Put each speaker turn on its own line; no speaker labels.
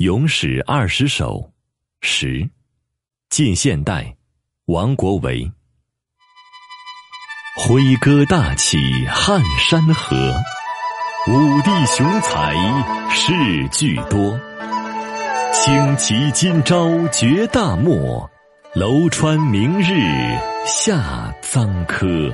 《咏史二十首》十，近现代，王国维。挥戈大起汉山河，武帝雄才事俱多。旌旗今朝绝大漠，楼川明日下臧柯。